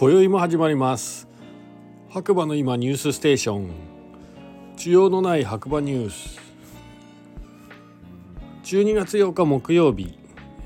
今宵も始まります白馬の今ニュースステーション需要のない白馬ニュース12月8日木曜日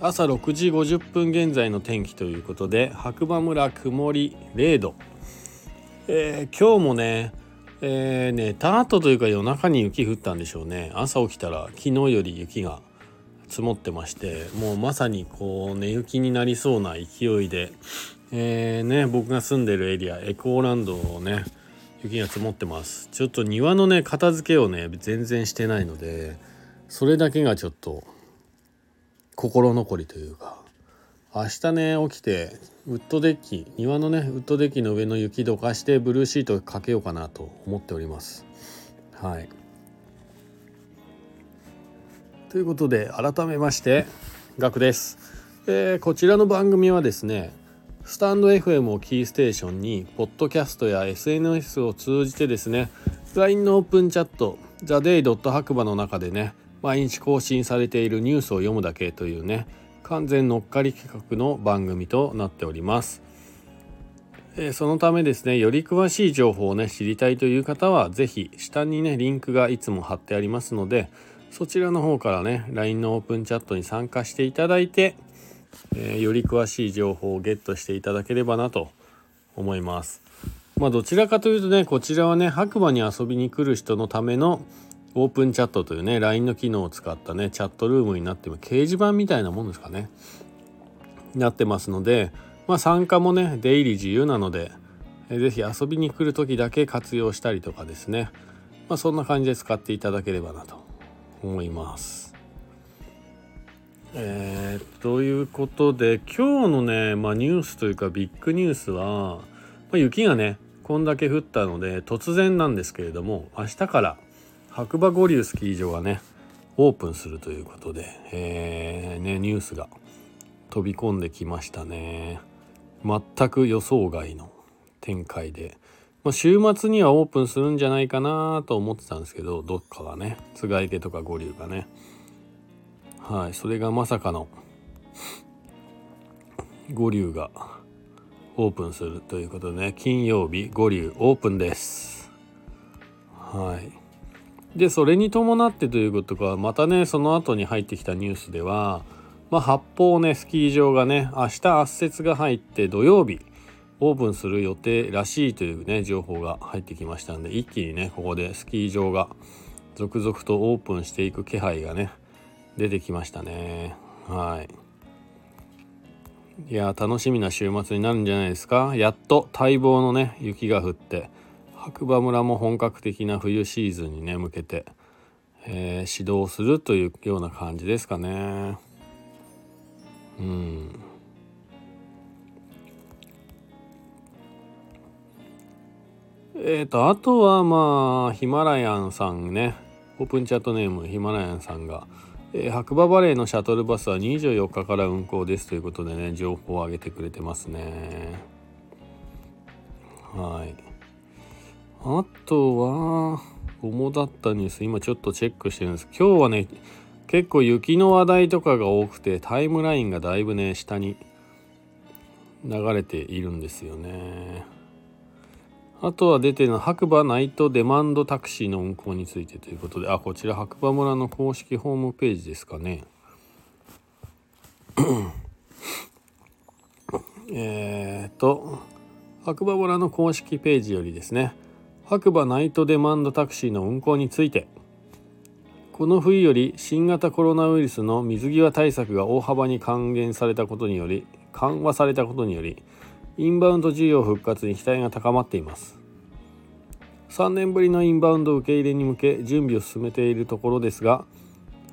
朝6時50分現在の天気ということで白馬村曇り0度、えー、今日もねえー、寝た後というか夜中に雪降ったんでしょうね朝起きたら昨日より雪が積もってましてもうまさにこう寝雪になりそうな勢いで、えー、ね僕が住んでるエリアエコーランドをね雪が積もってます。ちょっと庭のね片付けをね全然してないのでそれだけがちょっと心残りというか。明日ね起きてウッドデッキ庭のねウッドデッキの上の雪どかしてブルーシートかけようかなと思っております。はい。ということで改めましてガクです、えー、こちらの番組はですねスタンド FM をキーステーションにポッドキャストや SNS を通じてですね LINE のオープンチャット TheDay. 白馬の中でね毎日更新されているニュースを読むだけというね完全乗っかり企画の番組となっております。えそのためですねより詳しい情報をね知りたいという方は是非下にねリンクがいつも貼ってありますのでそちらの方からね LINE のオープンチャットに参加していただいて、えー、より詳しい情報をゲットしていただければなと思います。まあどちらかというとねこちらはね白馬に遊びに来る人のためのオープンチャットというね LINE の機能を使ったねチャットルームになっても掲示板みたいなもんですかねなってますのでまあ参加もね出入り自由なので是非遊びに来る時だけ活用したりとかですねまあそんな感じで使っていただければなと思います。えー、ということで今日のね、まあ、ニュースというかビッグニュースは、まあ、雪がねこんだけ降ったので突然なんですけれども明日から白馬五流スキー場がねオープンするということで、えー、ね、ニュースが飛び込んできましたね。全く予想外の展開で。まあ、週末にはオープンするんじゃないかなと思ってたんですけどどっかがね津賀池とか五竜がねはいそれがまさかの五竜がオープンするということでね金曜日五竜オープンです。はい。でそれに伴ってということかまたねその後に入ってきたニュースではまあ、八方ねスキー場がね明日圧雪が入って土曜日オープンする予定らしいというね情報が入ってきましたんで一気にねここでスキー場が続々とオープンしていく気配がね出てきましたね。はい。いや楽しみな週末になるんじゃないですか。やっと待望のね雪が降って白馬村も本格的な冬シーズンにね向けて、えー、指導するというような感じですかね。うん。えっ、ー、と、あとはまあ、ヒマラヤンさんね、オープンチャットネームヒマラヤンさんが、えー、白馬バレーのシャトルバスは24日から運行ですということでね、情報を上げてくれてますね。はい。あとは、主だったニュース、今ちょっとチェックしてるんです。今日はね、結構雪の話題とかが多くて、タイムラインがだいぶね、下に流れているんですよね。あとは出てるのは白馬ナイトデマンドタクシーの運行についてということで、あ、こちら白馬村の公式ホームページですかね。えっと、白馬村の公式ページよりですね、白馬ナイトデマンドタクシーの運行について、この冬より新型コロナウイルスの水際対策が大幅に還元されたことにより、緩和されたことにより、インバウンド需要復活に期待が高まっています。3年ぶりのインバウンド受け入れに向け準備を進めているところですが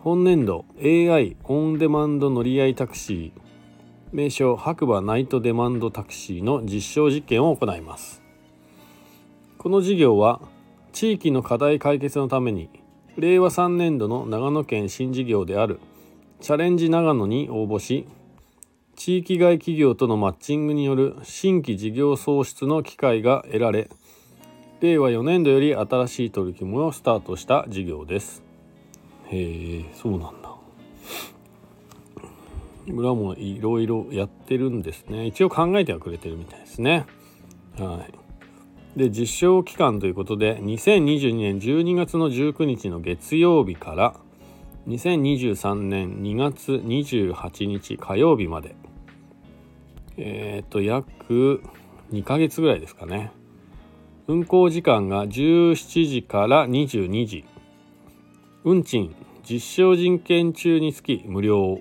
本年度 AI オンデマンド乗り合いタクシー名称白馬ナイトデマンドタクシーの実証実験を行います。この事業は地域の課題解決のために令和3年度の長野県新事業であるチャレンジ長野に応募し地域外企業とのマッチングによる新規事業創出の機会が得られ令和4年度より新しい取り組みをスタートした事業です。へえそうなんだ。村もいろいろやってるんですね。一応考えてはくれてるみたいですね。はい、で実証期間ということで2022年12月の19日の月曜日から2023年2月28日火曜日まで。えっ、と約2ヶ月ぐらいですかね。運行時間が17時から22時運賃実証人権中につき無料。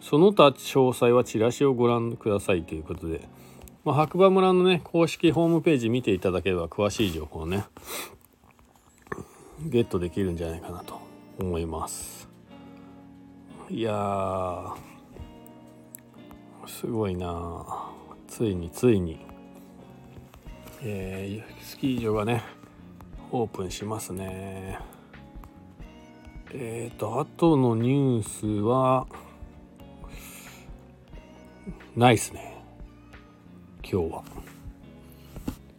その他詳細はチラシをご覧くださいということで、まあ、白馬村のね公式ホームページ見ていただければ詳しい情報をねゲットできるんじゃないかなと。思います。いやすごいな。ついについに、えー、スキー場がねオープンしますね。えっ、ー、とあとのニュースはないっすね。今日は。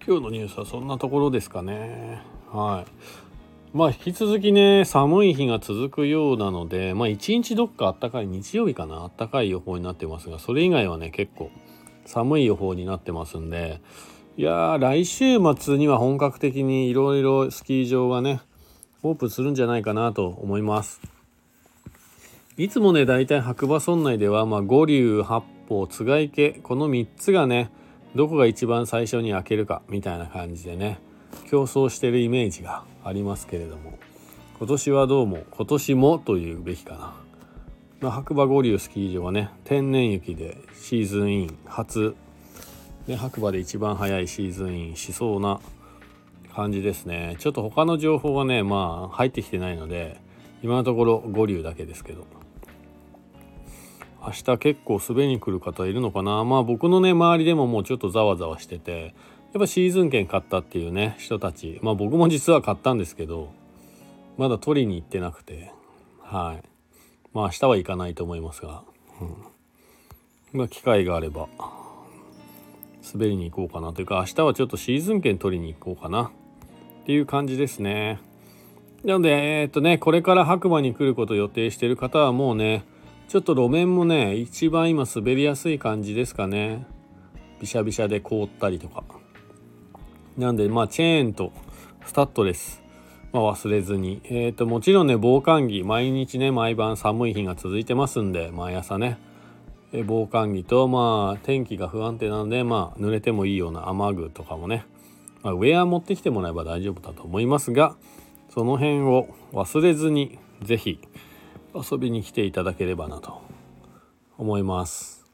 今日のニュースはそんなところですかね。はい。まあ引き続きね寒い日が続くようなのでまあ一日どっかあったかい日曜日かなあったかい予報になってますがそれ以外はね結構寒い予報になってますんでいや来週末には本格的にいろいろスキー場がねオープンするんじゃないかなと思います。いつもね大体白馬村内では、まあ、五竜八方津賀池この3つがねどこが一番最初に開けるかみたいな感じでね競争してるイメージがありますけれども。今年はどうも今年もというべきかな、まあ、白馬五竜スキー場はね天然雪でシーズンイン初、ね、白馬で一番早いシーズンインしそうな感じですね。ちょっと他の情報はねまあ入ってきてないので今のところ五竜だけですけど。明日結構滑りに来る方いるのかな。まあ僕のね周りでももうちょっとざわざわしててやっぱシーズン券買ったっていうね人たち。まあ僕も実は買ったんですけどまだ取りに行ってなくて。はい。まあ明日は行かないと思いますが、うん、まあ機会があれば滑りに行こうかな。というか明日はちょっとシーズン券取りに行こうかな。っていう感じですね。なのでえー、っとねこれから白馬に来ることを予定してる方はもうねちょっと路面もね一番今滑りやすい感じですかね。びしゃびしゃで凍ったりとか。なんで、まあ、チェーンとスタッドレス、まあ、忘れずに。えっ、ー、と、もちろんね、防寒着、毎日ね、毎晩寒い日が続いてますんで、毎朝ね、え防寒着と、まあ、天気が不安定なので、まあ、濡れてもいいような雨具とかもね、まあ、ウェア持ってきてもらえば大丈夫だと思いますが、その辺を忘れずに、是非遊びに来ていただければなと思います。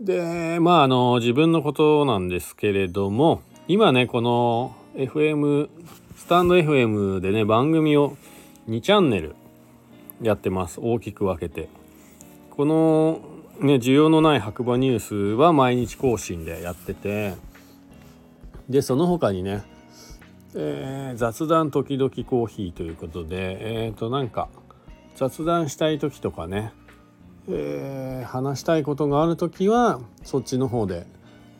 でまああの自分のことなんですけれども今ねこの FM スタンド FM でね番組を2チャンネルやってます。大きく分けて。このね需要のない白馬ニュースは毎日更新でやってて。でその他にね、えー、雑談時々コーヒーということでえっ、ー、となんか雑談したい時とかね、えー、話したいことがある時はそっちの方で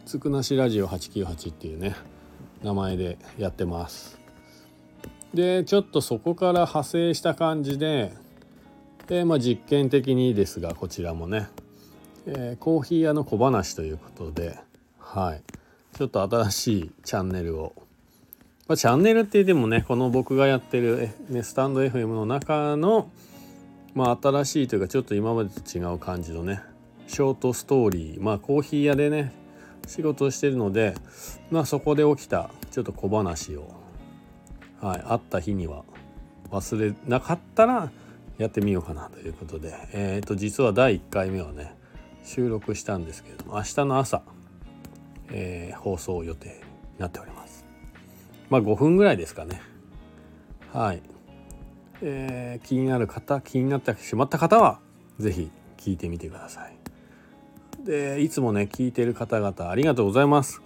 つくなしラジオ898っていうね名前でやってます。でちょっとそこから派生した感じでで、まあ、実験的にですがこちらもね、えー、コーヒー屋の小話ということではい。ちょっと新しいチャンネルを、まあ、チャンネルって言ってもねこの僕がやってる、ね、スタンド FM の中のまあ新しいというかちょっと今までと違う感じのねショートストーリー。まあコーヒー屋でね仕事をしてるのでまあそこで起きたちょっと小話を、はい、会った日には忘れなかったらやってみようかなということで、えー、と実は第1回目はね収録したんですけれども明日の朝、えー、放送予定になっております。まあ5分ぐらいですかね。はい、えー、気になる方気になってしまった方は是非聞いてみてください。でいつもね聞いてる方々ありがとうございます。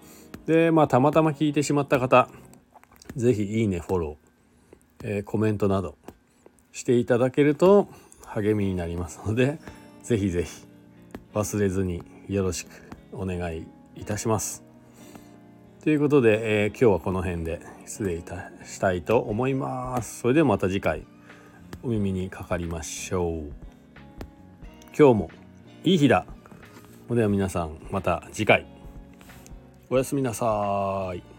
でまあたまたま聞いてしまった方是非いいねフォロー、えー、コメントなどしていただけると励みになりますので是非是非忘れずによろしくお願いいたします。ということで、えー、今日はこの辺で失礼いたしたいと思います。それではまた次回お耳にかかりましょう。今日もいい日だ。では皆さんまた次回。おやすみなさい。